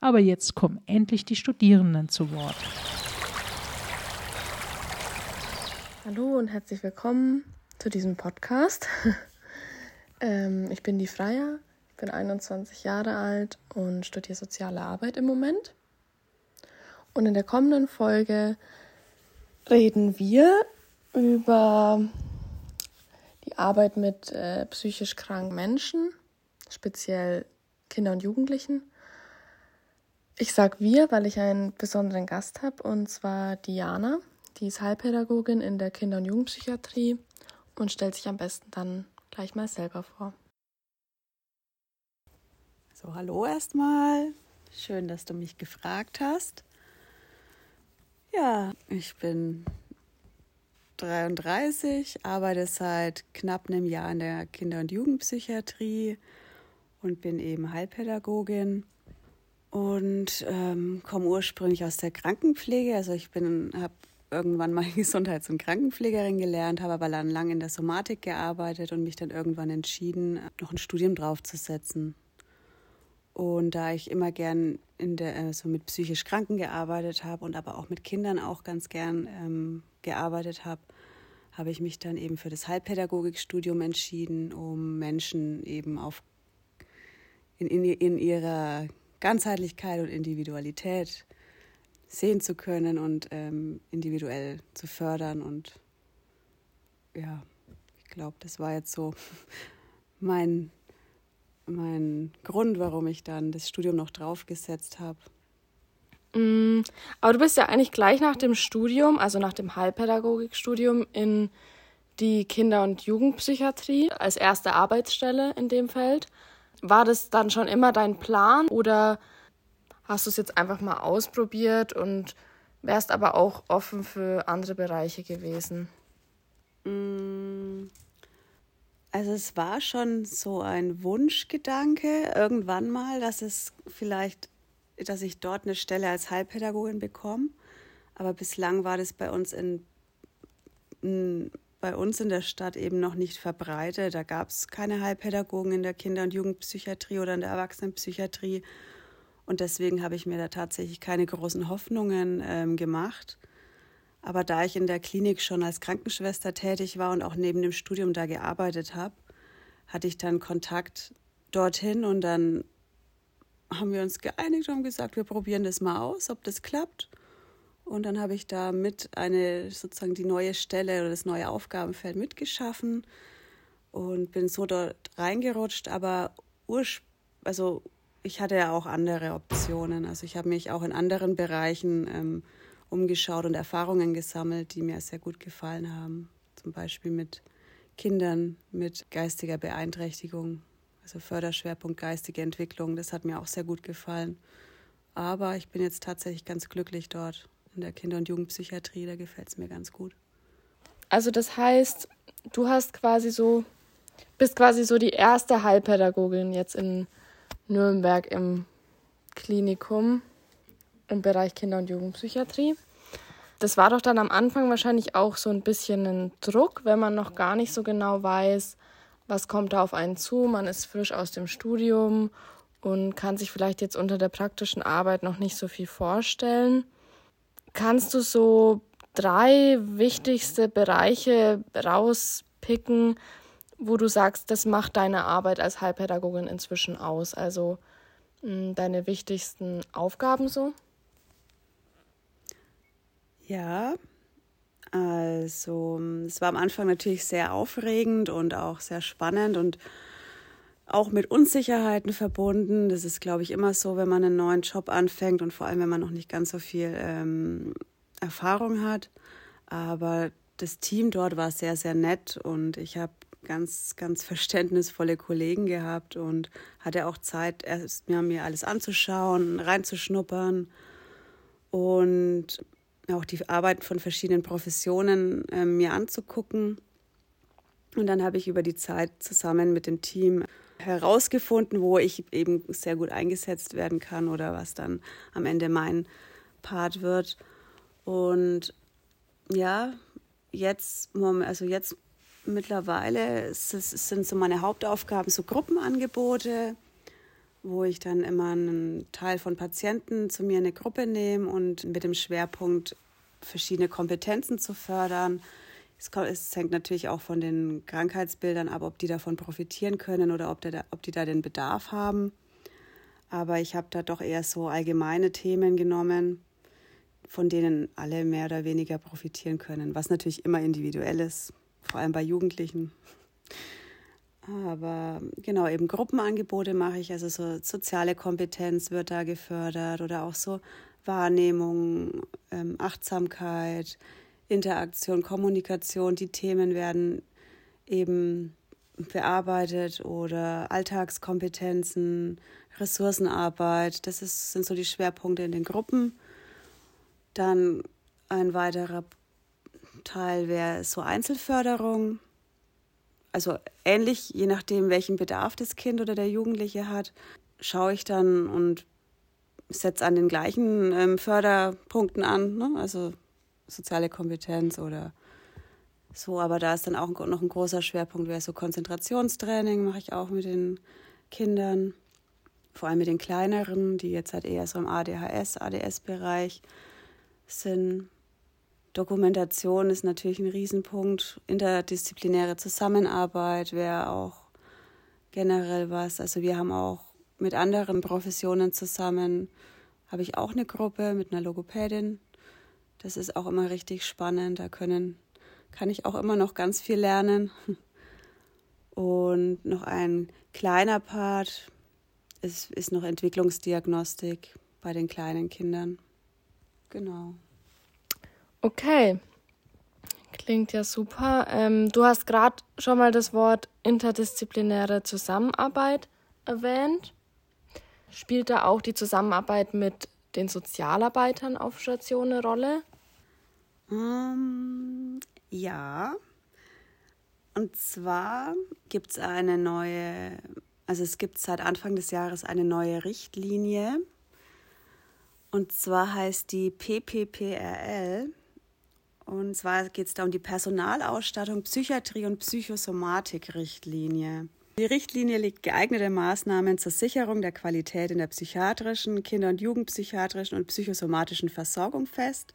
Aber jetzt kommen endlich die Studierenden zu Wort. Hallo und herzlich willkommen zu diesem Podcast. ähm, ich bin die Freier, ich bin 21 Jahre alt und studiere soziale Arbeit im Moment. Und in der kommenden Folge reden wir über die Arbeit mit äh, psychisch kranken Menschen, speziell Kinder und Jugendlichen ich sag wir, weil ich einen besonderen Gast habe, und zwar Diana. Die ist Heilpädagogin in der Kinder- und Jugendpsychiatrie und stellt sich am besten dann gleich mal selber vor. So, hallo erstmal. Schön, dass du mich gefragt hast. Ja, ich bin 33, arbeite seit knapp einem Jahr in der Kinder- und Jugendpsychiatrie und bin eben Heilpädagogin und ähm, komme ursprünglich aus der Krankenpflege. Also ich bin, habe irgendwann mal Gesundheits- und Krankenpflegerin gelernt, habe aber dann lang in der Somatik gearbeitet und mich dann irgendwann entschieden, noch ein Studium draufzusetzen. Und da ich immer gern in der, also mit psychisch Kranken gearbeitet habe und aber auch mit Kindern auch ganz gern ähm, gearbeitet habe, habe ich mich dann eben für das Heilpädagogikstudium entschieden, um Menschen eben auf in, in, in ihrer Ganzheitlichkeit und Individualität sehen zu können und ähm, individuell zu fördern. Und ja, ich glaube, das war jetzt so mein, mein Grund, warum ich dann das Studium noch draufgesetzt habe. Mm, aber du bist ja eigentlich gleich nach dem Studium, also nach dem Heilpädagogikstudium, in die Kinder- und Jugendpsychiatrie als erste Arbeitsstelle in dem Feld. War das dann schon immer dein Plan oder hast du es jetzt einfach mal ausprobiert und wärst aber auch offen für andere Bereiche gewesen? Mm. Also es war schon so ein Wunschgedanke irgendwann mal, dass es vielleicht, dass ich dort eine Stelle als Heilpädagogin bekomme. Aber bislang war das bei uns in, in bei uns in der Stadt eben noch nicht verbreitet. Da gab es keine Heilpädagogen in der Kinder- und Jugendpsychiatrie oder in der Erwachsenenpsychiatrie. Und deswegen habe ich mir da tatsächlich keine großen Hoffnungen ähm, gemacht. Aber da ich in der Klinik schon als Krankenschwester tätig war und auch neben dem Studium da gearbeitet habe, hatte ich dann Kontakt dorthin und dann haben wir uns geeinigt und gesagt, wir probieren das mal aus, ob das klappt. Und dann habe ich da mit eine sozusagen die neue Stelle oder das neue Aufgabenfeld mitgeschaffen und bin so dort reingerutscht. Aber also ich hatte ja auch andere Optionen. Also ich habe mich auch in anderen Bereichen ähm, umgeschaut und Erfahrungen gesammelt, die mir sehr gut gefallen haben. Zum Beispiel mit Kindern mit geistiger Beeinträchtigung, also Förderschwerpunkt geistige Entwicklung. Das hat mir auch sehr gut gefallen. Aber ich bin jetzt tatsächlich ganz glücklich dort in der Kinder- und Jugendpsychiatrie, da gefällt es mir ganz gut. Also das heißt, du hast quasi so, bist quasi so die erste Heilpädagogin jetzt in Nürnberg im Klinikum im Bereich Kinder- und Jugendpsychiatrie. Das war doch dann am Anfang wahrscheinlich auch so ein bisschen ein Druck, wenn man noch gar nicht so genau weiß, was kommt da auf einen zu. Man ist frisch aus dem Studium und kann sich vielleicht jetzt unter der praktischen Arbeit noch nicht so viel vorstellen. Kannst du so drei wichtigste Bereiche rauspicken, wo du sagst, das macht deine Arbeit als Heilpädagogin inzwischen aus? Also mh, deine wichtigsten Aufgaben so? Ja, also es war am Anfang natürlich sehr aufregend und auch sehr spannend und auch mit Unsicherheiten verbunden. Das ist, glaube ich, immer so, wenn man einen neuen Job anfängt und vor allem, wenn man noch nicht ganz so viel ähm, Erfahrung hat. Aber das Team dort war sehr, sehr nett und ich habe ganz, ganz verständnisvolle Kollegen gehabt und hatte auch Zeit, erst mir, mir alles anzuschauen, reinzuschnuppern und auch die Arbeit von verschiedenen Professionen äh, mir anzugucken. Und dann habe ich über die Zeit zusammen mit dem Team herausgefunden, wo ich eben sehr gut eingesetzt werden kann oder was dann am Ende mein Part wird. Und ja, jetzt, also jetzt mittlerweile sind so meine Hauptaufgaben so Gruppenangebote, wo ich dann immer einen Teil von Patienten zu mir in eine Gruppe nehme und mit dem Schwerpunkt verschiedene Kompetenzen zu fördern. Es, es hängt natürlich auch von den Krankheitsbildern ab, ob die davon profitieren können oder ob, der, ob die da den Bedarf haben. Aber ich habe da doch eher so allgemeine Themen genommen, von denen alle mehr oder weniger profitieren können, was natürlich immer individuell ist, vor allem bei Jugendlichen. Aber genau, eben Gruppenangebote mache ich, also so soziale Kompetenz wird da gefördert oder auch so Wahrnehmung, ähm, Achtsamkeit, Interaktion, Kommunikation. Die Themen werden eben bearbeitet oder Alltagskompetenzen, Ressourcenarbeit. Das ist, sind so die Schwerpunkte in den Gruppen. Dann ein weiterer Teil wäre so Einzelförderung. Also ähnlich, je nachdem, welchen Bedarf das Kind oder der Jugendliche hat, schaue ich dann und setze an den gleichen ähm, Förderpunkten an. Ne? Also soziale Kompetenz oder so. Aber da ist dann auch noch ein großer Schwerpunkt, wäre so Konzentrationstraining, mache ich auch mit den Kindern. Vor allem mit den kleineren, die jetzt halt eher so im ADHS, ADS-Bereich sind. Dokumentation ist natürlich ein Riesenpunkt. Interdisziplinäre Zusammenarbeit wäre auch generell was. Also wir haben auch mit anderen Professionen zusammen, habe ich auch eine Gruppe mit einer Logopädin. Das ist auch immer richtig spannend. Da können, kann ich auch immer noch ganz viel lernen. Und noch ein kleiner Part ist, ist noch Entwicklungsdiagnostik bei den kleinen Kindern. Genau. Okay. Klingt ja super. Ähm, du hast gerade schon mal das Wort interdisziplinäre Zusammenarbeit erwähnt. Spielt da auch die Zusammenarbeit mit den Sozialarbeitern auf Station eine Rolle? Um, ähm, ja. Und zwar gibt es eine neue, also es gibt seit Anfang des Jahres eine neue Richtlinie und zwar heißt die PPPRL. Und zwar geht es da um die Personalausstattung, Psychiatrie und Psychosomatik-Richtlinie. Die Richtlinie legt geeignete Maßnahmen zur Sicherung der Qualität in der psychiatrischen, Kinder- und Jugendpsychiatrischen und psychosomatischen Versorgung fest.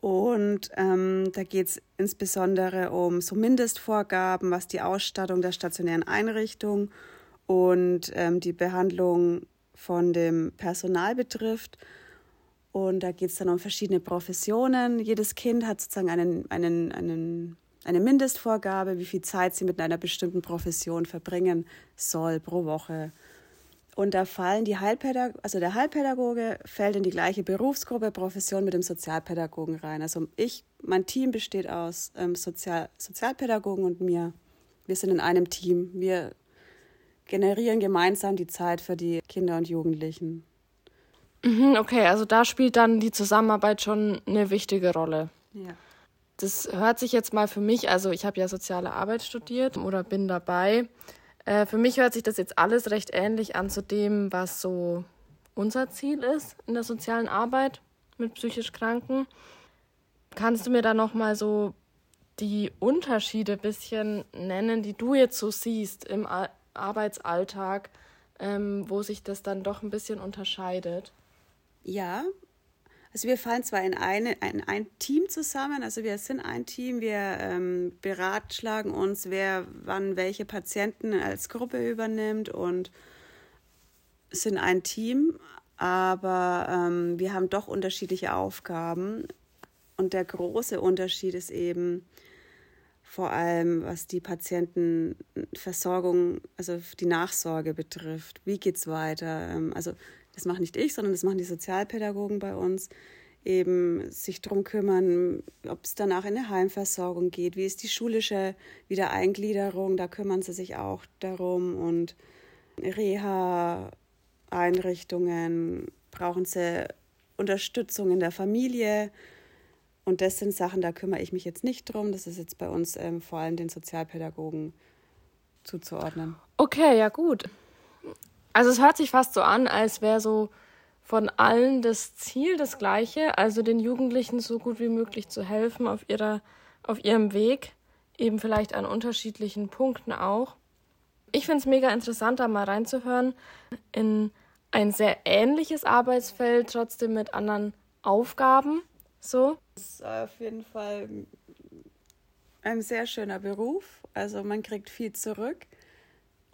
Und ähm, da geht es insbesondere um so Mindestvorgaben, was die Ausstattung der stationären Einrichtung und ähm, die Behandlung von dem Personal betrifft. Und da geht es dann um verschiedene Professionen. Jedes Kind hat sozusagen einen, einen, einen, eine Mindestvorgabe, wie viel Zeit sie mit einer bestimmten Profession verbringen soll pro Woche. Und da fallen die Heilpädagogen, also der Heilpädagoge fällt in die gleiche Berufsgruppe, Profession mit dem Sozialpädagogen rein. Also ich, mein Team besteht aus ähm, Sozial, Sozialpädagogen und mir. Wir sind in einem Team. Wir generieren gemeinsam die Zeit für die Kinder und Jugendlichen. Mhm, okay, also da spielt dann die Zusammenarbeit schon eine wichtige Rolle. Ja. Das hört sich jetzt mal für mich, also ich habe ja soziale Arbeit studiert oder bin dabei. Äh, für mich hört sich das jetzt alles recht ähnlich an zu dem, was so unser Ziel ist in der sozialen Arbeit mit psychisch Kranken. Kannst du mir da noch mal so die Unterschiede ein bisschen nennen, die du jetzt so siehst im Arbeitsalltag, ähm, wo sich das dann doch ein bisschen unterscheidet? Ja, also wir fallen zwar in, eine, in ein Team zusammen, also wir sind ein Team, wir ähm, beratschlagen uns, wer wann welche Patienten als Gruppe übernimmt und sind ein Team, aber ähm, wir haben doch unterschiedliche Aufgaben. Und der große Unterschied ist eben, vor allem was die Patientenversorgung, also die Nachsorge betrifft. Wie geht es weiter? Ähm, also das mache nicht ich, sondern das machen die Sozialpädagogen bei uns. Eben sich darum kümmern, ob es danach in eine Heimversorgung geht, wie ist die schulische Wiedereingliederung, da kümmern sie sich auch darum und Reha-Einrichtungen, brauchen sie Unterstützung in der Familie. Und das sind Sachen, da kümmere ich mich jetzt nicht drum. Das ist jetzt bei uns ähm, vor allem den Sozialpädagogen zuzuordnen. Okay, ja gut. Also es hört sich fast so an, als wäre so von allen das Ziel das gleiche, also den Jugendlichen so gut wie möglich zu helfen auf ihrer auf ihrem Weg, eben vielleicht an unterschiedlichen Punkten auch. Ich finde es mega interessant, da mal reinzuhören in ein sehr ähnliches Arbeitsfeld, trotzdem mit anderen Aufgaben. So. Das ist auf jeden Fall ein sehr schöner Beruf. Also man kriegt viel zurück.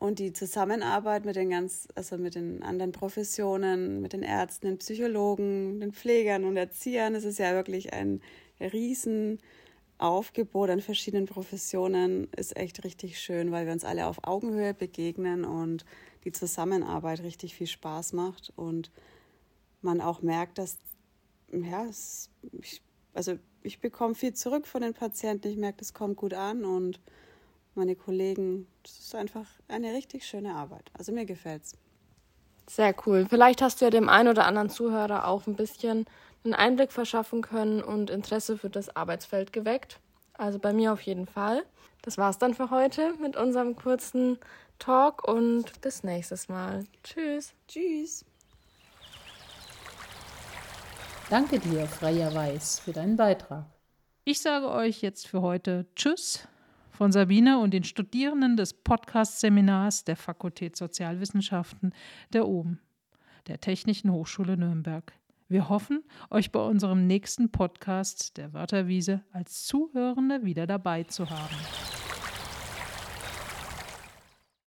Und die Zusammenarbeit mit den ganz, also mit den anderen Professionen, mit den Ärzten, den Psychologen, den Pflegern und Erziehern, das ist ja wirklich ein Riesenaufgebot an verschiedenen Professionen, ist echt richtig schön, weil wir uns alle auf Augenhöhe begegnen und die Zusammenarbeit richtig viel Spaß macht und man auch merkt, dass ja, es, ich, also ich bekomme viel zurück von den Patienten. Ich merke, das kommt gut an und meine Kollegen, das ist einfach eine richtig schöne Arbeit. Also mir gefällt's. Sehr cool. Vielleicht hast du ja dem einen oder anderen Zuhörer auch ein bisschen einen Einblick verschaffen können und Interesse für das Arbeitsfeld geweckt. Also bei mir auf jeden Fall. Das war's dann für heute mit unserem kurzen Talk und bis nächstes Mal. Tschüss. Tschüss. Danke dir, Freier Weiß, für deinen Beitrag. Ich sage euch jetzt für heute Tschüss von Sabine und den Studierenden des Podcast-Seminars der Fakultät Sozialwissenschaften der OBEN, der Technischen Hochschule Nürnberg. Wir hoffen, euch bei unserem nächsten Podcast der Wörterwiese als Zuhörende wieder dabei zu haben.